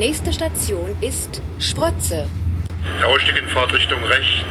Nächste Station ist Sprotze. Der Ausstieg in Fahrtrichtung rechts.